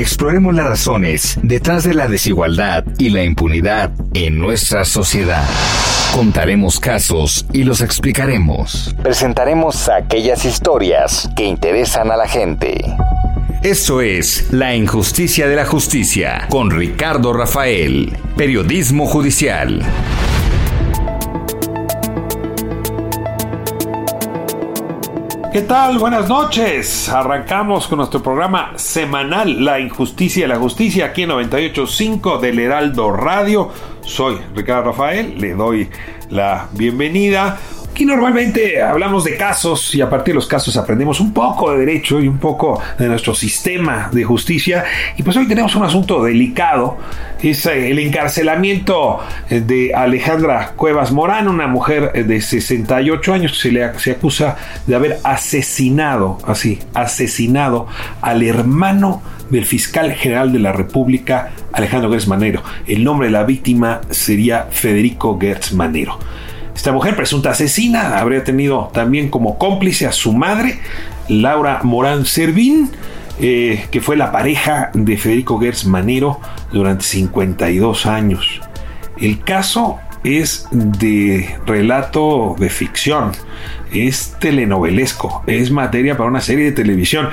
Exploremos las razones detrás de la desigualdad y la impunidad en nuestra sociedad. Contaremos casos y los explicaremos. Presentaremos aquellas historias que interesan a la gente. Eso es La Injusticia de la Justicia con Ricardo Rafael, Periodismo Judicial. ¿Qué tal? Buenas noches. Arrancamos con nuestro programa semanal La Injusticia y la Justicia aquí en 98.5 del Heraldo Radio. Soy Ricardo Rafael, le doy la bienvenida. Aquí normalmente hablamos de casos y a partir de los casos aprendemos un poco de derecho y un poco de nuestro sistema de justicia. Y pues hoy tenemos un asunto delicado, es eh, el encarcelamiento eh, de Alejandra Cuevas Morán, una mujer eh, de 68 años que se le se acusa de haber asesinado, así, asesinado al hermano del fiscal general de la República, Alejandro Gertz Manero. El nombre de la víctima sería Federico Gertz Manero. Esta mujer, presunta asesina, habría tenido también como cómplice a su madre, Laura Morán Servín, eh, que fue la pareja de Federico Gertz Manero durante 52 años. El caso es de relato de ficción, es telenovelesco, es materia para una serie de televisión.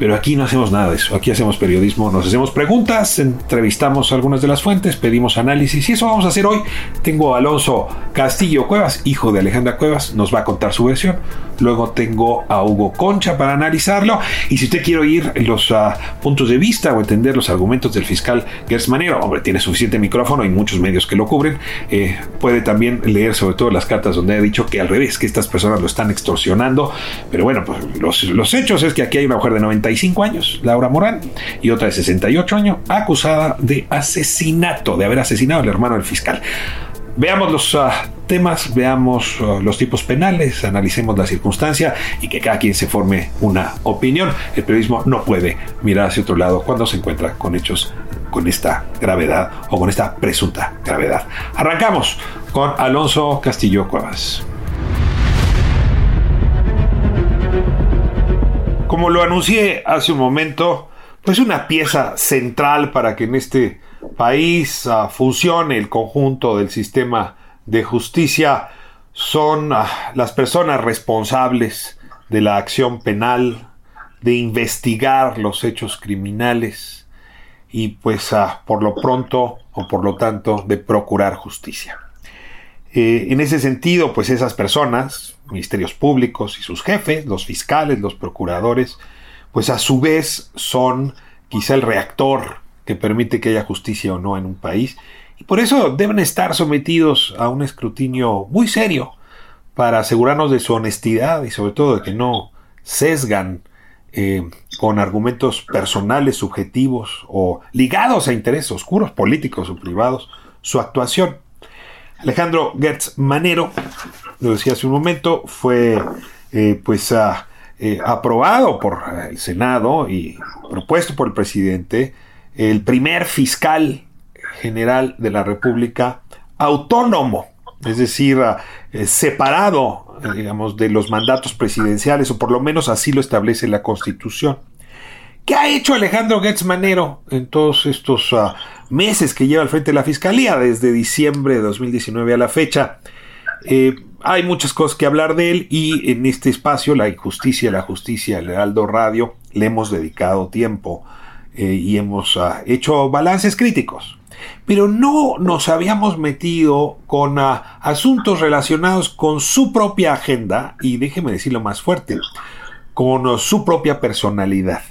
Pero aquí no hacemos nada de eso. Aquí hacemos periodismo, nos hacemos preguntas, entrevistamos algunas de las fuentes, pedimos análisis y eso vamos a hacer hoy. Tengo a Alonso Castillo Cuevas, hijo de Alejandra Cuevas, nos va a contar su versión. Luego tengo a Hugo Concha para analizarlo. Y si usted quiere oír los uh, puntos de vista o entender los argumentos del fiscal Gers Manero, hombre, tiene suficiente micrófono y muchos medios que lo cubren, eh, puede también leer sobre todo las cartas donde ha dicho que al revés, que estas personas lo están extorsionando. Pero bueno, pues los, hechos es que aquí hay una mujer de 95 años, Laura Morán, y otra de 68 años, acusada de asesinato, de haber asesinado al hermano del fiscal. Veamos los uh, temas, veamos uh, los tipos penales, analicemos la circunstancia y que cada quien se forme una opinión. El periodismo no puede mirar hacia otro lado cuando se encuentra con hechos con esta gravedad o con esta presunta gravedad. Arrancamos con Alonso Castillo Cuevas. Como lo anuncié hace un momento, pues una pieza central para que en este país uh, funcione el conjunto del sistema de justicia son uh, las personas responsables de la acción penal, de investigar los hechos criminales y pues uh, por lo pronto o por lo tanto de procurar justicia. Eh, en ese sentido, pues esas personas, ministerios públicos y sus jefes, los fiscales, los procuradores, pues a su vez son quizá el reactor que permite que haya justicia o no en un país. Y por eso deben estar sometidos a un escrutinio muy serio para asegurarnos de su honestidad y sobre todo de que no sesgan eh, con argumentos personales, subjetivos o ligados a intereses oscuros, políticos o privados, su actuación. Alejandro Gertz Manero, lo decía hace un momento, fue eh, pues eh, aprobado por el Senado y propuesto por el presidente el primer fiscal general de la República autónomo, es decir, eh, separado, eh, digamos, de los mandatos presidenciales, o por lo menos así lo establece la Constitución. ¿Qué ha hecho Alejandro Gertz Manero en todos estos meses que lleva al frente de la Fiscalía, desde diciembre de 2019 a la fecha? Eh, hay muchas cosas que hablar de él y en este espacio, la injusticia, la justicia, el Heraldo Radio, le hemos dedicado tiempo eh, y hemos uh, hecho balances críticos. Pero no nos habíamos metido con uh, asuntos relacionados con su propia agenda y déjeme decirlo más fuerte, con su propia personalidad.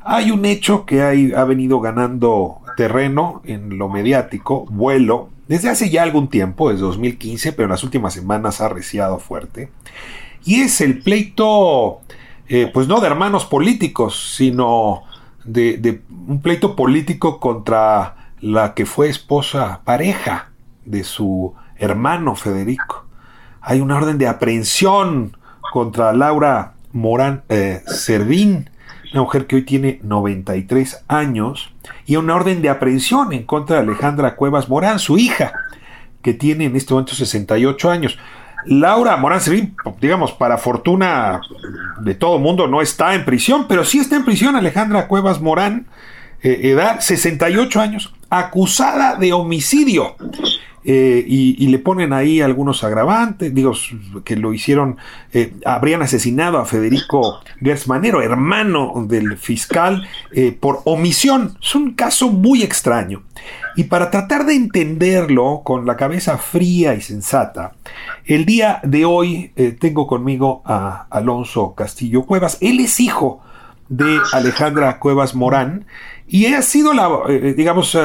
Hay un hecho que ha venido ganando terreno en lo mediático, vuelo, desde hace ya algún tiempo, desde 2015, pero en las últimas semanas ha reciado fuerte. y es el pleito, eh, pues no de hermanos políticos, sino de, un pleito político contra la que fue esposa, pareja de su hermano Federico. Hay una orden de aprehensión contra Laura Morán eh, Servín, una mujer que hoy tiene 93 años, y una orden de aprehensión en contra de Alejandra Cuevas Morán, su hija, que tiene en este momento 68 años. Laura Morán digamos, para fortuna de todo mundo, no está en prisión, pero sí está en prisión Alejandra Cuevas Morán, eh, edad 68 años, acusada de homicidio. Eh, y, le ponen ahí algunos agravantes, digo, que lo hicieron, eh, habrían asesinado a Federico Gersmanero, hermano del fiscal, eh, por omisión. Es un caso muy extraño. Y para tratar de entenderlo con la cabeza fría y sensata, el día de hoy tengo conmigo a Alonso Castillo Cuevas. Él es hijo de Alejandra Cuevas Morán y ha sido la, digamos,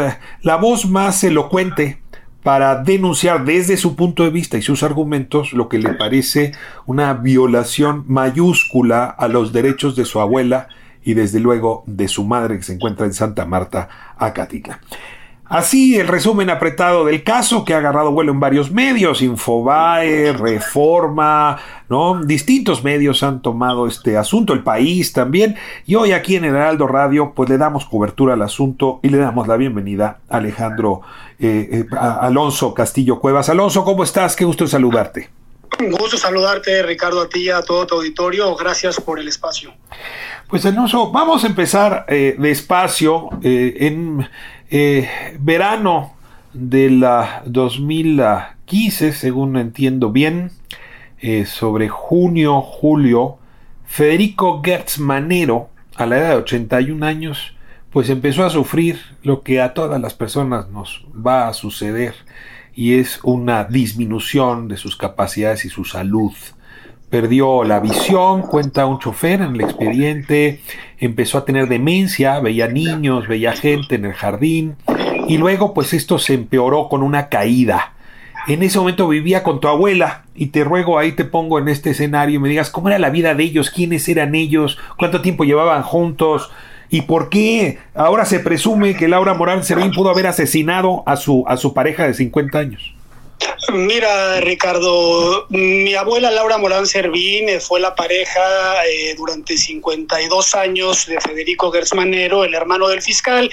la voz más elocuente para denunciar desde su punto de vista y sus argumentos lo que le parece una violación mayúscula a los derechos de su abuela y desde luego de su madre que se encuentra en Santa Marta, Acatitla. Así el resumen apretado del caso que ha agarrado vuelo en varios medios, Infobae, Reforma, ¿no? Distintos medios han tomado este asunto, el país también, y hoy aquí en Heraldo Radio pues le damos cobertura al asunto y le damos la bienvenida a Alejandro eh, eh, Alonso Castillo Cuevas. Alonso, ¿cómo estás? Qué gusto saludarte. Un gusto saludarte, Ricardo, a ti y a todo tu auditorio. Gracias por el espacio. Pues Alonso, vamos a empezar eh, despacio en eh, verano de la 2015, según entiendo bien, eh, sobre junio, julio, Federico Gertz Manero, a la edad de 81 años, pues empezó a sufrir lo que a todas las personas nos va a suceder, y es una disminución de sus capacidades y su salud. Perdió la visión, cuenta un chofer en el expediente, empezó a tener demencia, veía niños, veía gente en el jardín y luego pues esto se empeoró con una caída. En ese momento vivía con tu abuela y te ruego ahí te pongo en este escenario y me digas cómo era la vida de ellos, quiénes eran ellos, cuánto tiempo llevaban juntos y por qué ahora se presume que Laura Morán Servín pudo haber asesinado a su, a su pareja de 50 años. Mira, Ricardo, mi abuela Laura Morán Servín eh, fue la pareja eh, durante 52 años de Federico Gersmanero, el hermano del fiscal,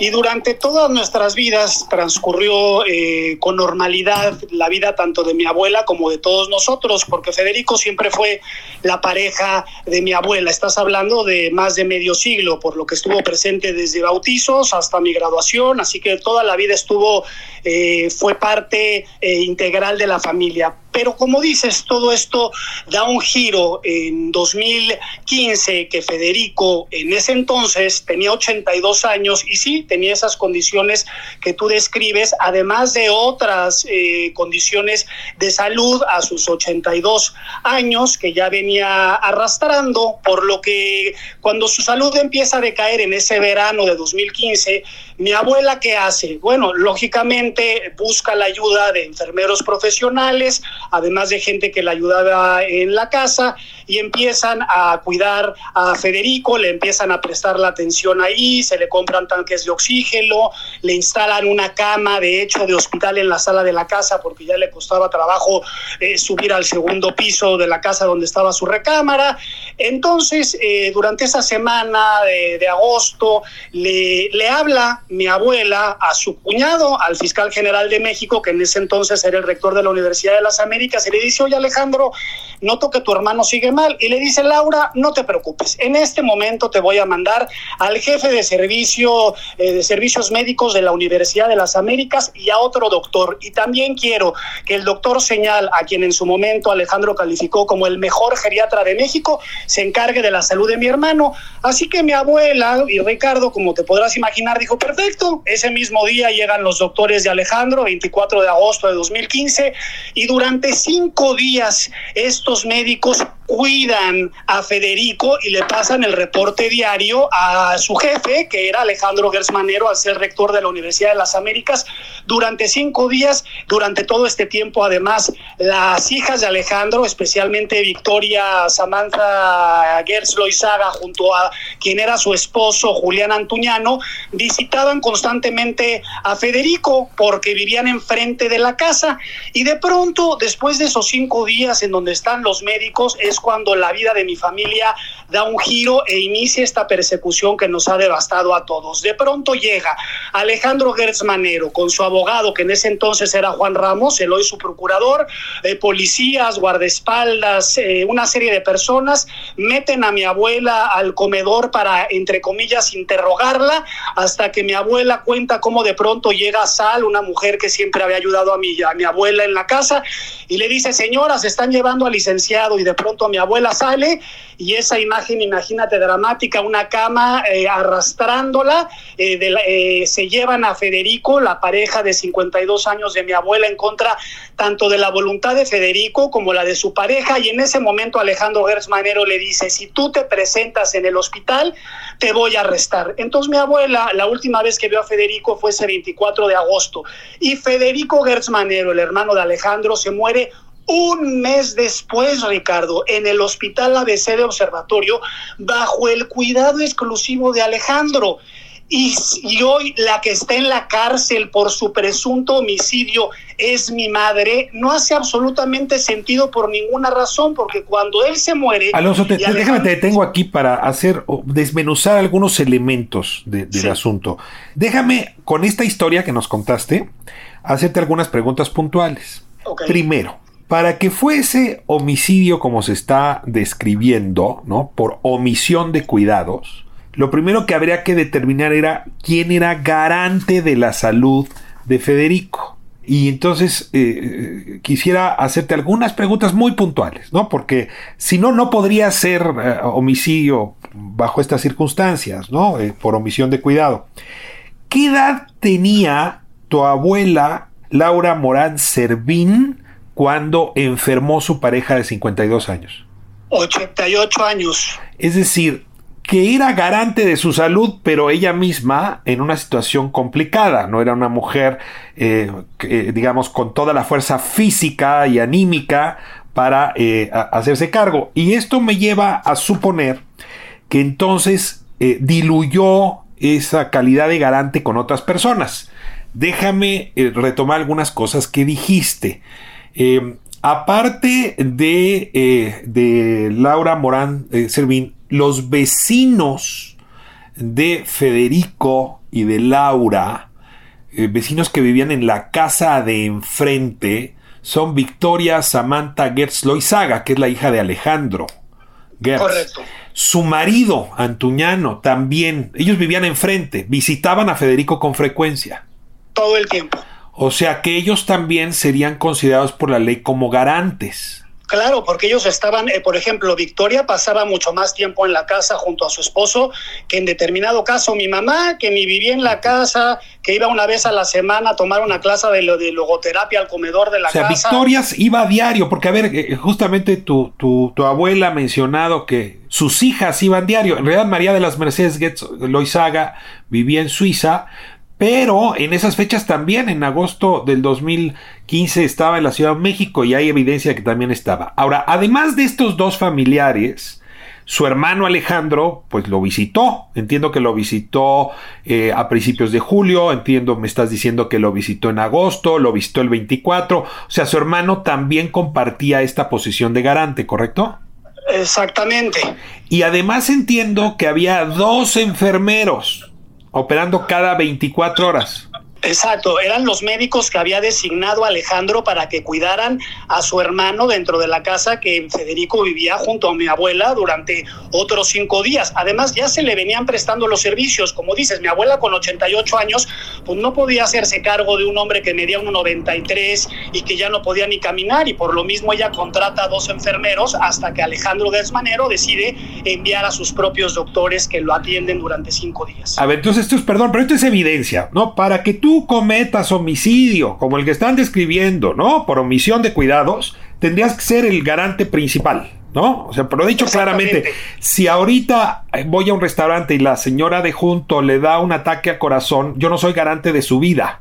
y durante todas nuestras vidas transcurrió eh, con normalidad la vida tanto de mi abuela como de todos nosotros, porque Federico siempre fue la pareja de mi abuela. Estás hablando de más de medio siglo, por lo que estuvo presente desde bautizos hasta mi graduación, así que toda la vida estuvo, eh, fue parte eh, integral de la familia. Pero como dices, todo esto da un giro en 2015 que Federico en ese entonces tenía 82 años y sí, tenía esas condiciones que tú describes, además de otras eh, condiciones de salud a sus 82 años que ya venía arrastrando, por lo que cuando su salud empieza a decaer en ese verano de 2015, mi abuela qué hace? Bueno, lógicamente busca la ayuda de enfermeros profesionales, además de gente que la ayudaba en la casa, y empiezan a cuidar a Federico, le empiezan a prestar la atención ahí, se le compran tanques de oxígeno, le instalan una cama, de hecho, de hospital en la sala de la casa, porque ya le costaba trabajo eh, subir al segundo piso de la casa donde estaba su recámara. Entonces, eh, durante esa semana de, agosto, le, le habla mi abuela a su cuñado, al fiscal general de México, que en ese entonces era el rector de la Universidad de las Américas, y le dice, oye Alejandro, noto que tu hermano sigue mal. Y le dice, Laura, no te preocupes, en este momento te voy a mandar al jefe de servicio eh, de servicios médicos de la Universidad de las Américas y a otro doctor. Y también quiero que el doctor Señal, a quien en su momento Alejandro calificó como el mejor geriatra de México, se encargue de la salud de mi hermano. Así que mi abuela y Ricardo, como te podrás imaginar, dijo, perfecto, ese mismo día llegan los doctores de Alejandro, 24 de agosto de 2015, y durante cinco días estos médicos cuidan a Federico y le pasan el reporte diario a su jefe, que era Alejandro Gersmanero, al ser rector de la Universidad de las Américas, durante cinco días. Durante todo este tiempo, además, las hijas de Alejandro, especialmente Victoria Samantha Gers Loizaga, junto a quien era su esposo Julián Antuñano, visitaban constantemente a Federico porque vivían enfrente de la casa. Y de pronto, después de esos cinco días en donde están los médicos, es cuando la vida de mi familia da un giro e inicia esta persecución que nos ha devastado a todos. De pronto llega Alejandro Gertz Manero con su abogado, que en ese entonces era Juan Ramos, el hoy su procurador, eh, policías, guardaespaldas, eh, una serie de personas, meten a mi abuela al comedor para, entre comillas, interrogarla, hasta que mi abuela cuenta cómo de pronto llega Sal, una mujer que siempre había ayudado a mi, a mi abuela en la casa, y le dice, señora, se están llevando al licenciado, y de pronto mi abuela sale y esa imagen, imagínate, dramática, una cama eh, arrastrándola, eh, eh, se llevan a Federico, la pareja de 52 años de mi abuela, en contra tanto de la voluntad de Federico como la de su pareja, y en ese momento Alejandro Gersmanero le dice, si tú te presentas en el hospital, te voy a arrestar. Entonces mi abuela, la última vez que vio a Federico fue ese 24 de agosto, y Federico Gersmanero, el hermano de Alejandro, se muere un mes después, Ricardo, en el Hospital ABC de Observatorio, bajo el cuidado exclusivo de Alejandro. Y, hoy la que está en la cárcel por su presunto homicidio es mi madre, no hace absolutamente sentido por ninguna razón, porque cuando él se muere... Alonso, déjame, te detengo aquí para hacer, desmenuzar algunos elementos del asunto. Déjame, con esta historia que nos contaste, hacerte algunas preguntas puntuales. Primero, para que fuese homicidio como se está describiendo, ¿no? Por omisión de cuidados, lo primero que habría que determinar era quién era garante de la salud de Federico. Y entonces eh, quisiera hacerte algunas preguntas muy puntuales, ¿no? Porque si no, no podría ser eh, homicidio bajo estas circunstancias, ¿no? Eh, por omisión de cuidado. ¿Qué edad tenía tu abuela Laura Morán Servín cuando enfermó su pareja de 52 años? 88 años. Es decir, que era garante de su salud, pero ella misma en una situación complicada. No era una mujer, eh, digamos, con toda la fuerza física y anímica para eh, hacerse cargo. Y esto me lleva a suponer que entonces eh, diluyó esa calidad de garante con otras personas. Déjame retomar algunas cosas que dijiste. Eh, aparte de, eh, de, Laura Morán eh, Servín, los vecinos de Federico y de Laura, vecinos que vivían en la casa de enfrente, son Victoria Samantha Gertz Loizaga, que es la hija de Alejandro Gertz. Correcto. Su marido, Antuñano, también. Ellos vivían enfrente, visitaban a Federico con frecuencia. Todo el tiempo. O sea que ellos también serían considerados por la ley como garantes. Claro, porque ellos estaban, eh, por ejemplo, Victoria pasaba mucho más tiempo en la casa junto a su esposo que en determinado caso mi mamá, que ni vivía en la casa, que iba una vez a la semana a tomar una clase de, de logoterapia al comedor de la casa. O sea, Victoria iba a diario, porque a ver, eh, justamente tu, tu, tu, abuela ha mencionado que sus hijas iban diario. En realidad María de las Mercedes Getz Loizaga vivía en Suiza, pero en esas fechas también, en agosto del 2015, estaba en la Ciudad de México y hay evidencia que también estaba. Ahora, además de estos dos familiares, su hermano Alejandro, pues lo visitó. Entiendo que lo visitó eh, a principios de julio, entiendo, me estás diciendo que lo visitó en agosto, lo visitó el 24. O sea, su hermano también compartía esta posición de garante, ¿correcto? Exactamente. Y además entiendo que había dos enfermeros operando cada 24 horas. Exacto, eran los médicos que había designado Alejandro para que cuidaran a su hermano dentro de la casa que Federico vivía junto a mi abuela durante otros cinco días. Además, ya se le venían prestando los servicios. Como dices, mi abuela con 88 años, pues no podía hacerse cargo de un hombre que medía 1,93 y que ya no podía ni caminar, y por lo mismo ella contrata a dos enfermeros hasta que Alejandro Desmanero decide enviar a sus propios doctores que lo atienden durante cinco días. A ver, entonces esto es, perdón, pero esto es evidencia, ¿no? Para que tú cometas homicidio, como el que están describiendo, ¿no? Por omisión de cuidados, tendrías que ser el garante principal. ¿no? O sea, pero dicho claramente, si ahorita voy a un restaurante y la señora de junto le da un ataque a corazón, yo no soy garante de su vida.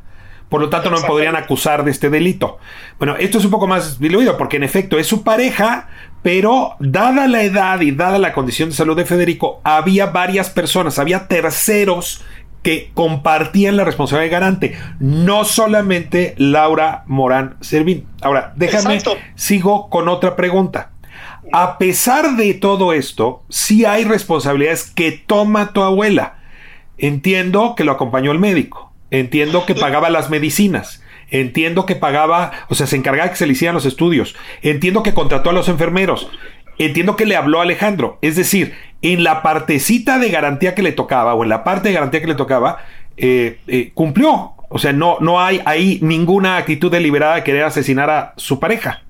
Por lo tanto, no me podrían acusar de este delito. Bueno, esto es un poco más diluido porque en efecto es su pareja, pero dada la edad y dada la condición de salud de Federico, había varias personas, había terceros que compartían la responsabilidad de garante, no solamente Laura Morán Servín. Ahora, déjame, sigo con otra pregunta. A pesar de todo esto, sí hay responsabilidades que toma tu abuela. Entiendo que lo acompañó el médico, entiendo que pagaba las medicinas, entiendo que pagaba, o sea, se encargaba que se le hicieran los estudios, entiendo que contrató a los enfermeros, entiendo que le habló a Alejandro. Es decir, en la partecita de garantía que le tocaba, o en la parte de garantía que le tocaba, eh, eh, cumplió. O sea, no, no hay ahí ninguna actitud deliberada de querer asesinar a su pareja.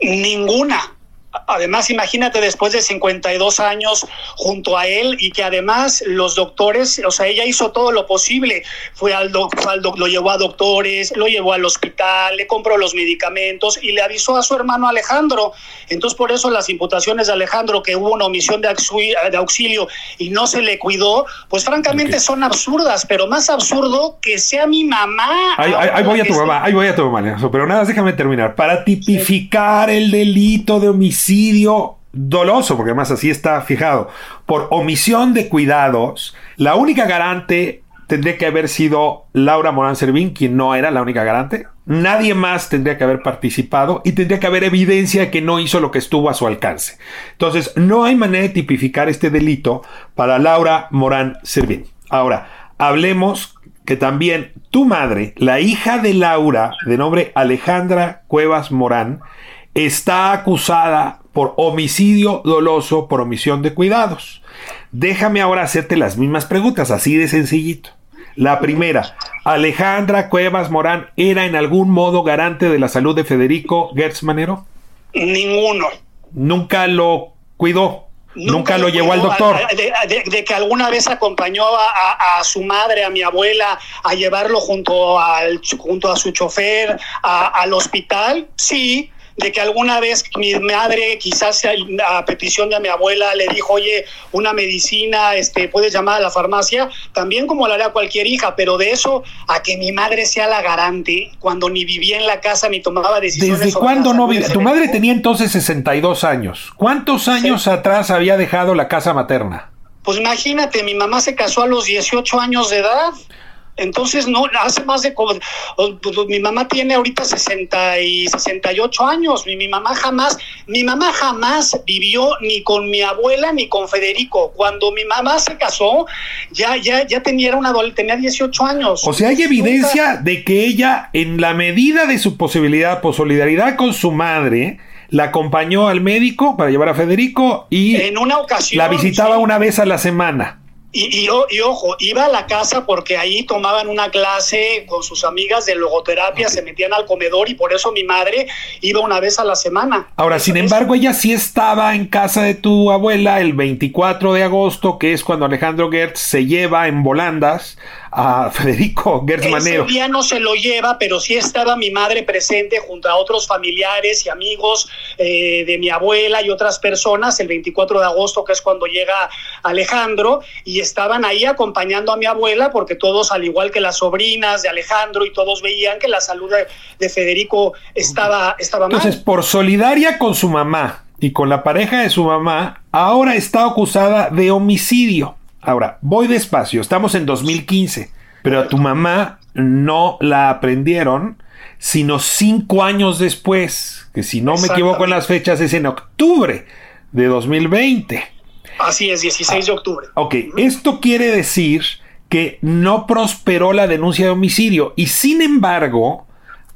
Ninguna. Además, imagínate después de 52 años junto a él y que además los doctores, o sea, ella hizo todo lo posible. Fue al, doctor, lo llevó a doctores, lo llevó al hospital, le compró los medicamentos y le avisó a su hermano Alejandro. Entonces, por eso las imputaciones de Alejandro, que hubo una omisión de auxilio, y no se le cuidó, pues francamente son absurdas, pero más absurdo que sea mi mamá. Ahí, voy a tu mamá, ahí voy a tu mamá, pero nada, déjame terminar. Para tipificar el delito de homicidio, doloso, porque además así está fijado, por omisión de cuidados, la única garante tendría que haber sido Laura Morán Servín, quien no era la única garante. Nadie más tendría que haber participado y tendría que haber evidencia de que no hizo lo que estuvo a su alcance. Entonces, no hay manera de tipificar este delito para Laura Morán Servín. Ahora, hablemos que también tu madre, la hija de Laura, de nombre Alejandra Cuevas Morán, está acusada por homicidio doloso por omisión de cuidados. Déjame ahora hacerte las mismas preguntas, así de sencillito. La primera, ¿Alejandra Cuevas Morán era en algún modo garante de la salud de Federico Gertz Manero? Ninguno. ¿Nunca lo cuidó? Nunca, lo llevó al doctor. De, que alguna vez acompañó a, su madre, a mi abuela, a llevarlo junto, al, junto a su chofer al hospital, sí, de que alguna vez mi madre, quizás a petición de mi abuela, le dijo, oye, una medicina, este, puedes llamar a la farmacia, también como la haría cualquier hija, pero de eso a que mi madre sea la garante, cuando ni vivía en la casa ni tomaba decisiones. ¿Desde cuándo no vivía? Tu madre tenía entonces 62 años. ¿Cuántos años atrás había dejado la casa materna? Pues imagínate, mi mamá se casó a los 18 años de edad. Entonces, no, hace más de... Pues, mi mamá tiene ahorita 60 y 68 años. Mi, mi mamá jamás, mi mamá jamás vivió ni con mi abuela ni con Federico. Cuando mi mamá se casó, ya, ya, ya tenía, una, tenía 18 años. O sea, hay evidencia de que ella, en la medida de su posibilidad, por solidaridad con su madre, la acompañó al médico para llevar a Federico y en una ocasión, la visitaba una vez a la semana. Y, y, ojo, iba a la casa porque ahí tomaban una clase con sus amigas de logoterapia, se metían al comedor y por eso mi madre iba una vez a la semana. Ahora, sin embargo, ella sí estaba en casa de tu abuela el 24 de agosto, que es cuando Alejandro Gertz se lleva en volandas a Federico Gertz Manero. Ese día no se lo lleva, pero sí estaba mi madre presente junto a otros familiares y amigos eh, de mi abuela y otras personas el 24 de agosto, que es cuando llega Alejandro, y estaban ahí acompañando a mi abuela porque todos, al igual que las sobrinas de Alejandro y todos veían que la salud de, Federico estaba, estaba mal. Entonces, por solidaria con su mamá y con la pareja de su mamá, ahora está acusada de homicidio. Ahora, voy despacio, estamos en 2015, pero a tu mamá no la aprendieron sino cinco años después, que si no me equivoco en las fechas es en octubre de 2020. Así es, 16 de octubre. Ok, esto quiere decir que no prosperó la denuncia de homicidio y sin embargo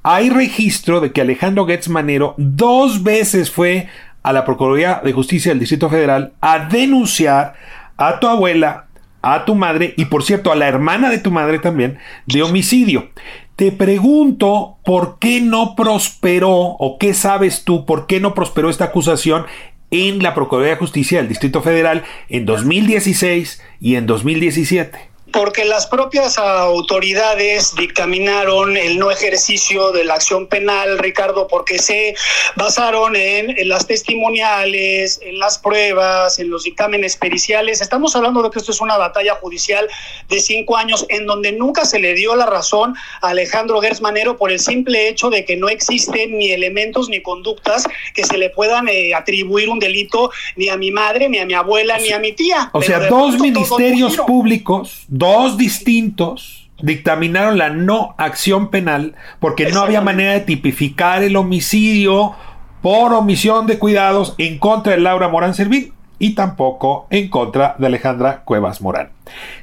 hay registro de que Alejandro Getz Manero dos veces fue a la Procuraduría de Justicia del Distrito Federal a denunciar a tu abuela, a tu madre y por cierto a la hermana de tu madre también de homicidio. Te pregunto por qué no prosperó o qué sabes tú por qué no prosperó esta acusación en la Procuraduría de Justicia del Distrito Federal en 2016 y en 2017. Porque las propias autoridades dictaminaron el no ejercicio de la acción penal, Ricardo, porque se basaron en, las testimoniales, en las pruebas, en los dictámenes periciales. Estamos hablando de que esto es una batalla judicial de cinco años en donde nunca se le dio la razón a Alejandro Gertz Manero por el simple hecho de que no existen ni elementos ni conductas que se le puedan eh, atribuir un delito ni a mi madre, ni a mi abuela, ni a mi tía. O sea, dos ministerios públicos dos distintos dictaminaron la no acción penal porque no había manera de tipificar el homicidio por omisión de cuidados en contra de Laura Morán Servín y tampoco en contra de Alejandra Cuevas Morán.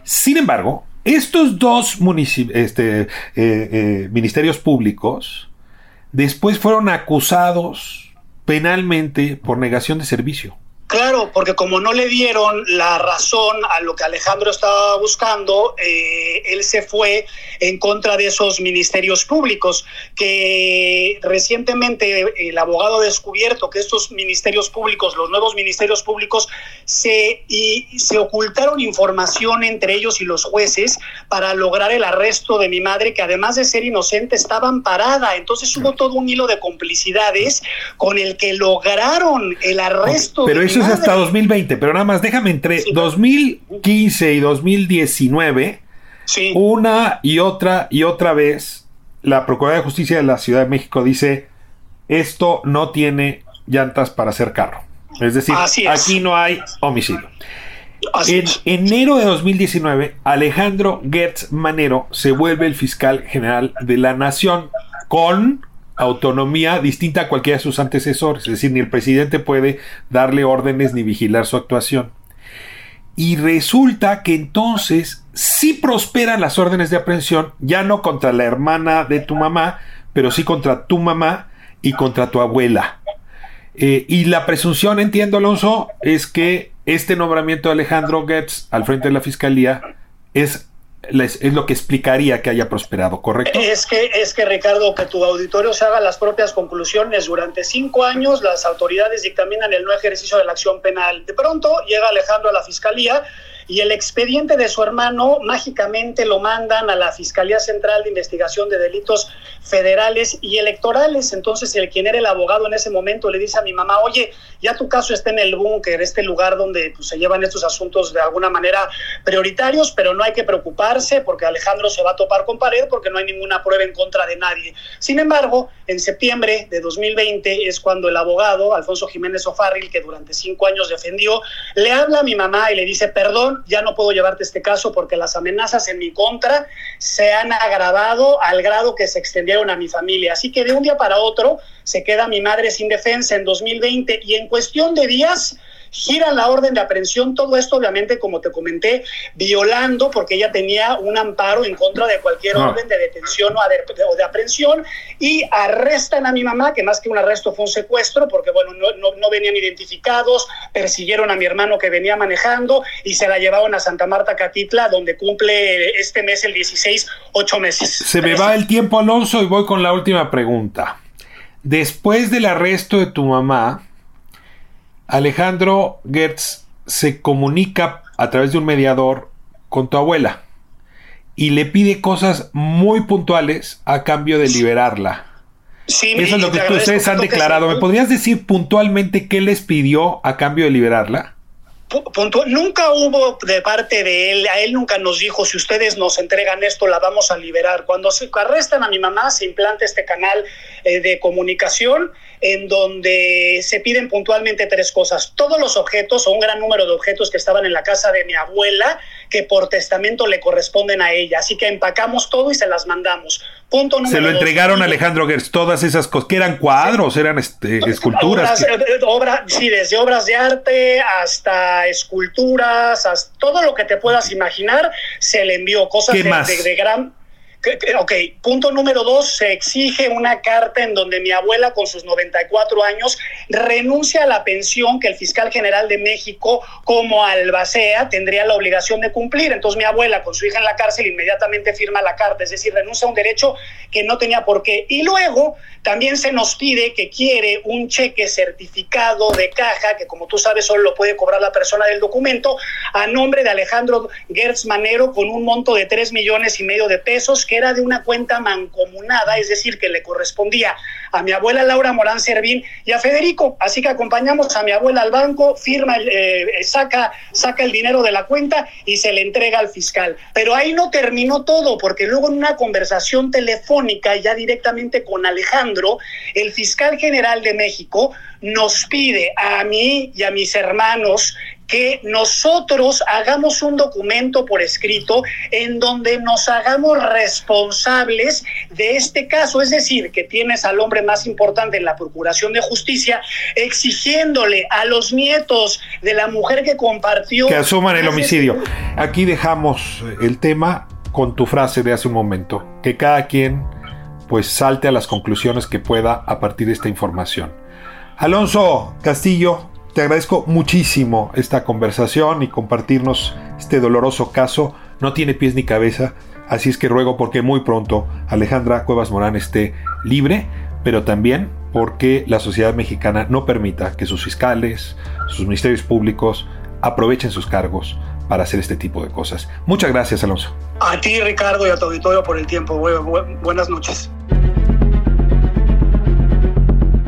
Sin embargo, estos dos este, eh, eh, ministerios públicos después fueron acusados penalmente por negación de servicio. Claro, porque como no le dieron la razón a lo que Alejandro estaba buscando, eh, él se fue en contra de esos ministerios públicos, que recientemente el abogado ha descubierto que estos ministerios públicos, los nuevos ministerios públicos, se, y, se ocultaron información entre ellos y los jueces para lograr el arresto de mi madre, que además de ser inocente estaba amparada. Entonces hubo todo un hilo de complicidades con el que lograron el arresto. Pero eso es hasta 2020, pero nada más déjame entre 2015 y 2019, una y otra y otra vez, la Procuraduría de Justicia de la Ciudad de México dice, esto no tiene llantas para hacer carro. Es decir, aquí no hay homicidio. en enero de 2019, Alejandro Gertz Manero se vuelve el fiscal general de la nación con autonomía distinta a cualquiera de sus antecesores. Es decir, ni el presidente puede darle órdenes ni vigilar su actuación. Y resulta que entonces sí prosperan las órdenes de aprehensión, ya no contra la hermana de tu mamá, pero sí contra tu mamá y contra tu abuela. Eh, y la presunción, entiendo Alonso, es que este nombramiento de Alejandro Goetz al frente de la fiscalía es es lo que explicaría que haya prosperado, ¿correcto? Es que, es que, Ricardo, que tu auditorio se haga las propias conclusiones. Durante cinco años las autoridades dictaminan el no ejercicio de la acción penal. De pronto llega Alejandro a la fiscalía y el expediente de su hermano mágicamente lo mandan a la Fiscalía Central de Investigación de Delitos Federales y Electorales. Entonces, el quien era el abogado en ese momento le dice a mi mamá, oye, ya tu caso está en el búnker, este lugar donde pues, se llevan estos asuntos de alguna manera prioritarios, pero no hay que preocuparse porque Alejandro se va a topar con pared porque no hay ninguna prueba en contra de nadie. Sin embargo, en septiembre de 2020 es cuando el abogado, Alfonso Jiménez Ofarril, que durante cinco años defendió, le habla a mi mamá y le dice, perdón, ya no puedo llevarte este caso porque las amenazas en mi contra se han agravado al grado que se extendieron a mi familia. Así que de un día para otro se queda mi madre sin defensa en 2020 y en cuestión de días gira la orden de aprehensión, todo esto obviamente, como te comenté, violando, porque ella tenía un amparo en contra de cualquier orden de detención o de, aprehensión, y arrestan a mi mamá, que más que un arresto fue un secuestro, porque bueno, no, no, venían identificados, persiguieron a mi hermano que venía manejando y se la llevaron a Santa Marta Catitla, donde cumple este mes, el 16, ocho meses. Se me va el tiempo, Alonso, y voy con la última pregunta. Después del arresto de tu mamá, Alejandro Gertz se comunica a través de un mediador con tu abuela y le pide cosas muy puntuales a cambio de liberarla. Sí, Eso es lo que ustedes han declarado. ¿Me podrías decir puntualmente qué les pidió a cambio de liberarla? nunca hubo de parte de él, a él nunca nos dijo, si ustedes nos entregan esto, la vamos a liberar. Cuando se arrestan a mi mamá, se implanta este canal eh, de comunicación en donde se piden puntualmente tres cosas. Todos los objetos o un gran número de objetos que estaban en la casa de mi abuela, que por testamento le corresponden a ella. Así que empacamos todo y se las mandamos. Punto número Se lo entregaron a Alejandro Gertz, todas esas cosas, que eran cuadros, eran este, esculturas. Obras, sí, desde obras de arte hasta esculturas, hasta todo lo que te puedas imaginar, se le envió cosas de gran Ok, punto número dos, se exige una carta en donde mi abuela con sus 94 años renuncia a la pensión que el fiscal general de México como albacea tendría la obligación de cumplir. Entonces mi abuela con su hija en la cárcel inmediatamente firma la carta, es decir, renuncia a un derecho que no tenía por qué. Y luego también se nos pide que quiere un cheque certificado de caja, que como tú sabes solo lo puede cobrar la persona del documento, a nombre de Alejandro Gertz Manero con un monto de 3 millones y medio de pesos, era de una cuenta mancomunada, es decir, que le correspondía a mi abuela Laura Morán Servín y a Federico. Así que acompañamos a mi abuela al banco, firma, eh, saca, saca el dinero de la cuenta y se le entrega al fiscal. Pero ahí no terminó todo, porque luego en una conversación telefónica ya directamente con Alejandro, el fiscal general de México nos pide a mí y a mis hermanos que nosotros hagamos un documento por escrito en donde nos hagamos responsables de este caso, es decir, que tienes al hombre más importante en la Procuración de Justicia exigiéndole a los nietos de la mujer que compartió... Que asuman el homicidio. Aquí dejamos el tema con tu frase de hace un momento, que cada quien pues salte a las conclusiones que pueda a partir de esta información. Alonso Castillo, te agradezco muchísimo esta conversación y compartirnos este doloroso caso. No tiene pies ni cabeza, así es que ruego porque muy pronto Alejandra Cuevas Morán esté libre, pero también porque la sociedad mexicana no permita que sus fiscales, sus ministerios públicos aprovechen sus cargos para hacer este tipo de cosas. Muchas gracias, Alonso. A ti, Ricardo, y a tu auditorio por el tiempo. buenas noches.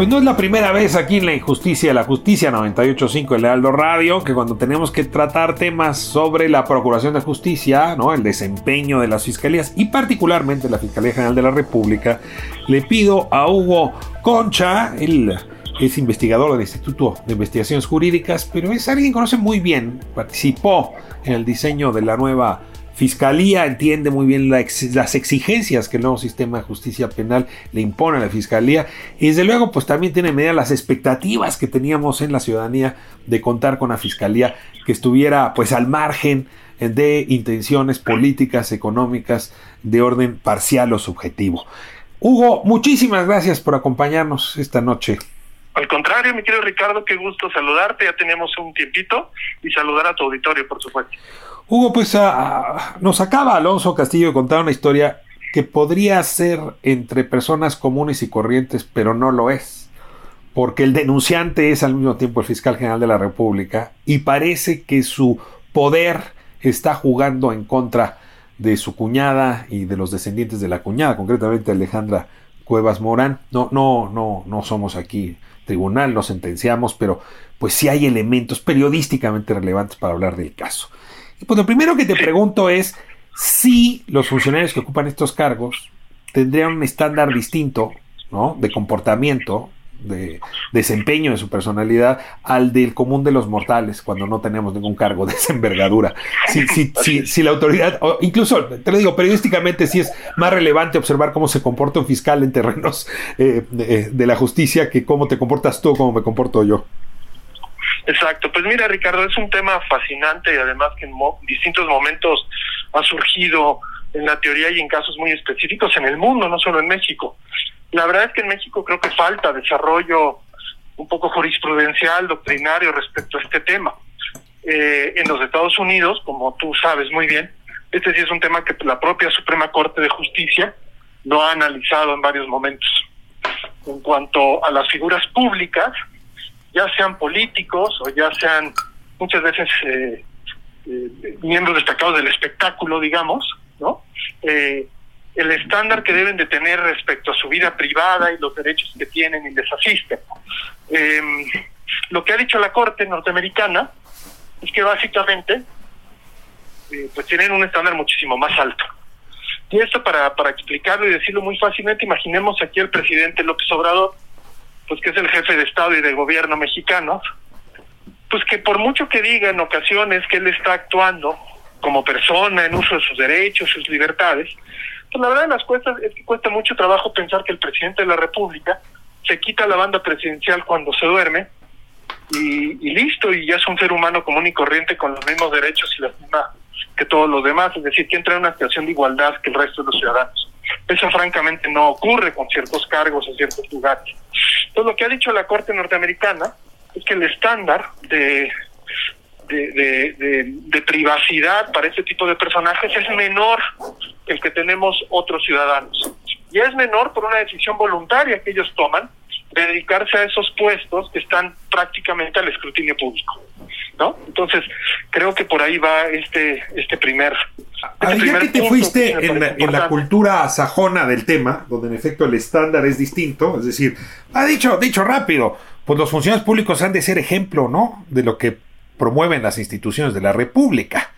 Pues no es la primera vez aquí en La Injusticia, la Justicia 98.5 el Lealdo Radio, que cuando tenemos que tratar temas sobre la Procuración de Justicia, ¿no? el desempeño de las fiscalías y particularmente la Fiscalía General de la República, le pido a Hugo Concha, él es investigador del Instituto de Investigaciones Jurídicas, pero es alguien que conoce muy bien, participó en el diseño de la nueva Fiscalía entiende muy bien las exigencias que el nuevo sistema de justicia penal le impone a la Fiscalía y desde luego pues también tiene medida las expectativas que teníamos en la ciudadanía de contar con una Fiscalía que estuviera pues al margen de intenciones políticas, económicas de orden parcial o subjetivo. Hugo, muchísimas gracias por acompañarnos esta noche. Al contrario, mi querido Ricardo, qué gusto saludarte, ya tenemos un tiempito y saludar a tu auditorio, por supuesto. Hugo, pues ah, ah, nos acaba Alonso Castillo de contar una historia que podría ser entre personas comunes y corrientes, pero no lo es. Porque el denunciante es al mismo tiempo el fiscal general de la República y parece que su poder está jugando en contra de su cuñada y de los descendientes de la cuñada, concretamente Alejandra Cuevas Morán. No, no, no, no somos aquí tribunal, no sentenciamos, pero pues sí hay elementos periodísticamente relevantes para hablar del caso. Pues lo primero que te pregunto es si los funcionarios que ocupan estos cargos tendrían un estándar distinto, ¿no? De comportamiento, de desempeño de su personalidad al del común de los mortales cuando no tenemos ningún cargo de esa envergadura. Si, si, si, si la autoridad, o incluso, te lo digo, periodísticamente sí es más relevante observar cómo se comporta un fiscal en terrenos eh, de, la justicia que cómo te comportas tú, cómo me comporto yo. Exacto, pues mira Ricardo, es un tema fascinante y además que en distintos momentos ha surgido en la teoría y en casos muy específicos en el mundo, no solo en México. La verdad es que en México creo que falta desarrollo un poco jurisprudencial, doctrinario respecto a este tema. Eh, en los Estados Unidos, como tú sabes muy bien, este sí es un tema que la propia Suprema Corte de Justicia lo ha analizado en varios momentos. En cuanto a las figuras públicas, ya sean políticos o ya sean muchas veces eh, eh, miembros destacados del espectáculo, digamos, ¿no? Eh, el estándar que deben de tener respecto a su vida privada y los derechos que tienen y les asisten. Em, lo que ha dicho la Corte norteamericana es que básicamente pues tienen un estándar muchísimo más alto. Y esto para, para explicarlo y decirlo muy fácilmente, imaginemos aquí al presidente López Obrador, pues que es el jefe de Estado y de gobierno mexicano, pues que por mucho que diga en ocasiones que él está actuando como persona en uso de sus derechos, sus libertades, pues la verdad las cuestas es que cuesta mucho trabajo pensar que el presidente de la República se quita la banda presidencial cuando se duerme y, listo, y ya es un ser humano común y corriente con los mismos derechos y las mismas que todos los demás, es decir, que entra en una situación de igualdad que el resto de los ciudadanos. Eso francamente no ocurre con ciertos cargos en ciertos lugares. Entonces lo que ha dicho la Corte norteamericana es que el estándar de, de, de, privacidad para este tipo de personajes es menor que el que tenemos otros ciudadanos. Y es menor por una decisión voluntaria que ellos toman de dedicarse a esos puestos que están prácticamente al escrutinio público. ¿no? Entonces, creo que por ahí va este, este primer... Este ya que te fuiste en, en, la cultura sajona del tema, donde en efecto el estándar es distinto, es decir, ha dicho, dicho rápido, pues los funcionarios públicos han de ser ejemplo, ¿no? De lo que promueven las instituciones de la República.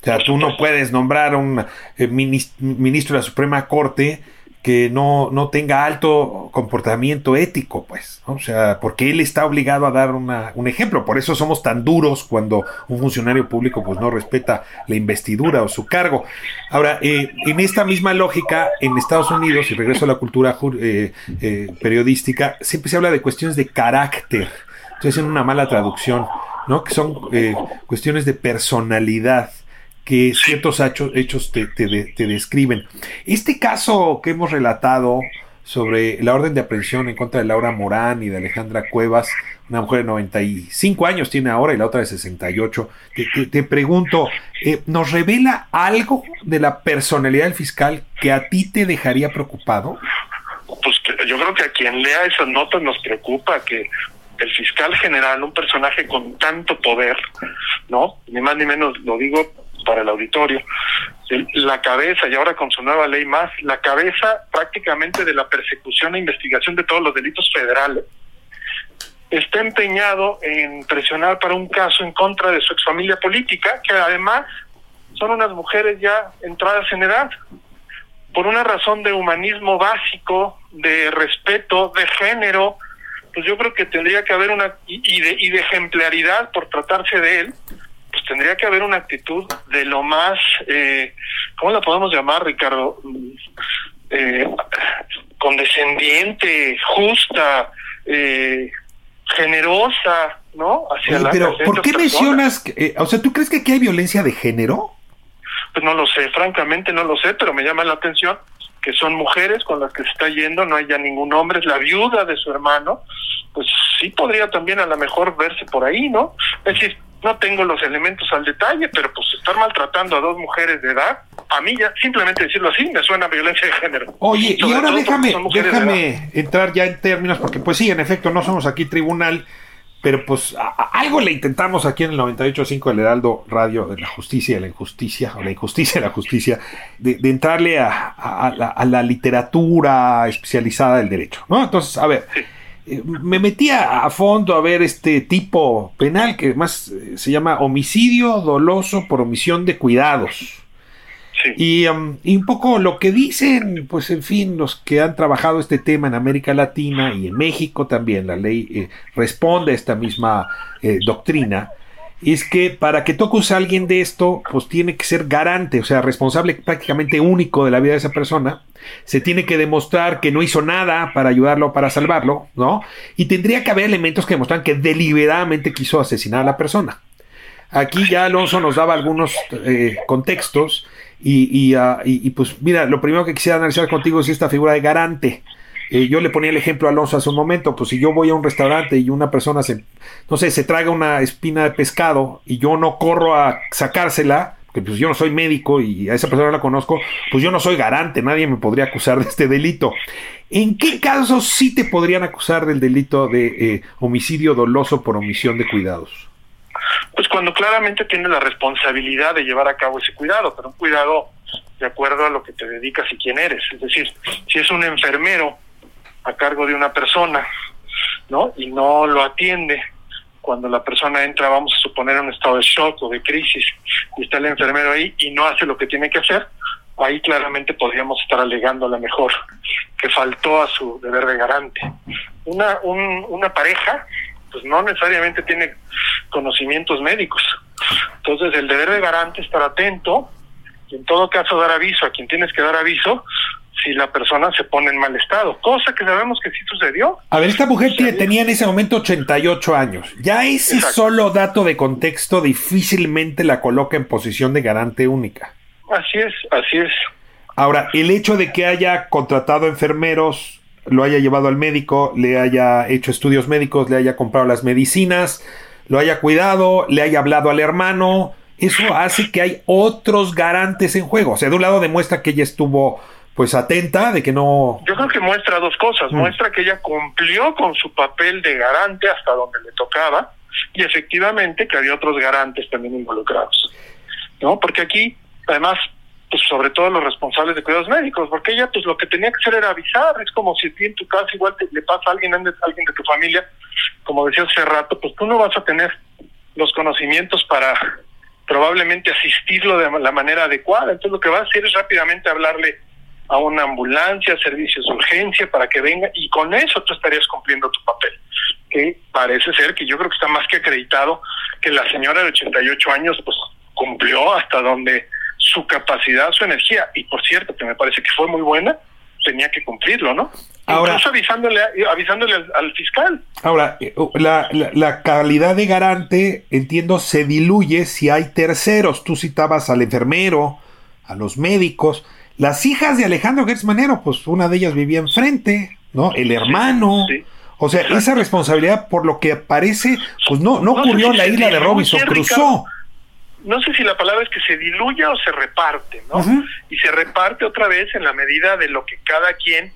O sea, tú no puedes nombrar un eh, ministro de la Suprema Corte que no, no tenga alto comportamiento ético, pues, o sea, porque él está obligado a dar una, un ejemplo, por eso somos tan duros cuando un funcionario público pues no respeta la investidura o su cargo. Ahora, eh, en esta misma lógica, en Estados Unidos, y regreso a la cultura eh, eh, periodística, siempre se habla de cuestiones de carácter, estoy en una mala traducción, ¿no? Que son cuestiones de personalidad que ciertos hechos, te, te, describen. Este caso que hemos relatado sobre la orden de aprehensión en contra de Laura Morán y de Alejandra Cuevas, una mujer de 95 años tiene ahora y la otra de 68. Te, te, pregunto, eh, ¿nos revela algo de la personalidad del fiscal que a ti te dejaría preocupado? Pues yo creo que a quien lea esas notas nos preocupa que el fiscal general, un personaje con tanto poder, ¿no? Ni más ni menos lo digo para el auditorio, la cabeza, y ahora con su nueva ley más, la cabeza prácticamente de la persecución e investigación de todos los delitos federales, está empeñado en presionar para un caso en contra de su exfamilia política, que además son unas mujeres ya entradas en edad, por una razón de humanismo básico, de respeto, de género, pues yo creo que tendría que haber una, y de, y de ejemplaridad por tratarse de él, pues tendría que haber una actitud de lo más, eh, ¿cómo la podemos llamar, Ricardo? Eh, condescendiente, justa, eh, generosa, ¿no? Hacia pero ¿por qué mencionas, que, o sea, ¿tú crees que aquí hay violencia de género? Pues no lo sé, francamente no lo sé, pero me llama la atención que son mujeres con las que se está yendo, no hay ya ningún hombre, es la viuda de su hermano, pues sí podría también a lo mejor verse por ahí, ¿no? Es decir, no tengo los elementos al detalle, pero pues estar maltratando a dos mujeres de edad, a mí ya simplemente decirlo así me suena a violencia de género. Oye, y ahora déjame, déjame entrar ya en términos, porque pues sí, en efecto, no somos aquí tribunal, pero pues algo le intentamos aquí en el 98.5 del Heraldo Radio de la justicia y la injusticia, o la injusticia y la justicia, de, entrarle a, la, a, la, literatura especializada del derecho, ¿no? Entonces, a ver me metía a fondo a ver este tipo penal que más eh, se llama homicidio doloso por omisión de cuidados. Um, y, un poco lo que dicen, pues en fin, los que han trabajado este tema en América Latina y en México también, la ley eh, responde a esta misma eh, doctrina, es que para que toques a alguien de esto, pues tiene que ser garante, o sea, responsable prácticamente único de la vida de esa persona. Se tiene que demostrar que no hizo nada para ayudarlo, para salvarlo, ¿no? Y tendría que haber elementos que demuestran que deliberadamente quiso asesinar a la persona. Aquí ya Alonso nos daba algunos eh, contextos ah, y, y, pues mira, lo primero que quisiera analizar contigo es esta figura de garante. Eh, yo le ponía el ejemplo a Alonso hace un momento, pues si yo voy a un restaurante y una persona se, no sé, se traga una espina de pescado y yo no corro a sacársela, porque pues yo no soy médico y a esa persona la conozco, pues yo no soy garante, nadie me podría acusar de este delito. ¿En qué casos sí te podrían acusar del delito de eh, homicidio doloso por omisión de cuidados? Pues cuando claramente tiene la responsabilidad de llevar a cabo ese cuidado, pero un cuidado de acuerdo a lo que te dedicas y quién eres. Es decir, si es un enfermero a cargo de una persona, ¿no? Y no lo atiende cuando la persona entra, vamos a suponer, en un estado de shock o de crisis, y está el enfermero ahí y no hace lo que tiene que hacer, ahí claramente podríamos estar alegando a lo mejor que faltó a su deber de garante. Una, un, una pareja, pues no necesariamente tiene conocimientos médicos. Entonces, el deber de garante es estar atento y en todo caso dar aviso a quien tienes que dar aviso si la persona se pone en mal estado, cosa que sabemos que sí sucedió. A ver, esta mujer tenía en ese momento 88 años. Ya ese solo dato de contexto difícilmente la coloca en posición de garante única. Así es, así es. Ahora, el hecho de que haya contratado enfermeros, lo haya llevado al médico, le haya hecho estudios médicos, le haya comprado las medicinas, lo haya cuidado, le haya hablado al hermano, eso hace que hay otros garantes en juego. O sea, de un lado demuestra que ella estuvo pues atenta de que no... Yo creo que muestra dos cosas. Mm. Muestra que ella cumplió con su papel de garante hasta donde le tocaba y efectivamente que había otros garantes también involucrados. ¿No? Porque aquí, además, pues sobre todo los responsables de cuidados médicos, porque ella pues lo que tenía que hacer era avisar, es como si en tu casa igual te, le pasa a alguien, a alguien de tu familia, como decía hace rato, pues tú no vas a tener los conocimientos para probablemente asistirlo de la manera adecuada, entonces lo que va a hacer es rápidamente hablarle a una ambulancia, servicios de urgencia para que venga y con eso tú estarías cumpliendo tu papel. Que parece ser que yo creo que está más que acreditado que la señora de 88 años pues cumplió hasta donde su capacidad, su energía y por cierto que me parece que fue muy buena, tenía que cumplirlo, ¿no? Ahora, Incluso avisándole, avisándole al, fiscal. Ahora, eh, la, la, la, calidad de garante, entiendo, se diluye si hay terceros. Tú citabas al enfermero, a los médicos. Las hijas de Alejandro Gertz Manero, pues una de ellas vivía enfrente, ¿no? El hermano. O sea, esa responsabilidad, por lo que parece, pues no, no, ocurrió en la isla de Robinson, cruzó. no sé si la palabra es que se diluye o se reparte, ¿no? Y se reparte otra vez en la medida de lo que cada quien,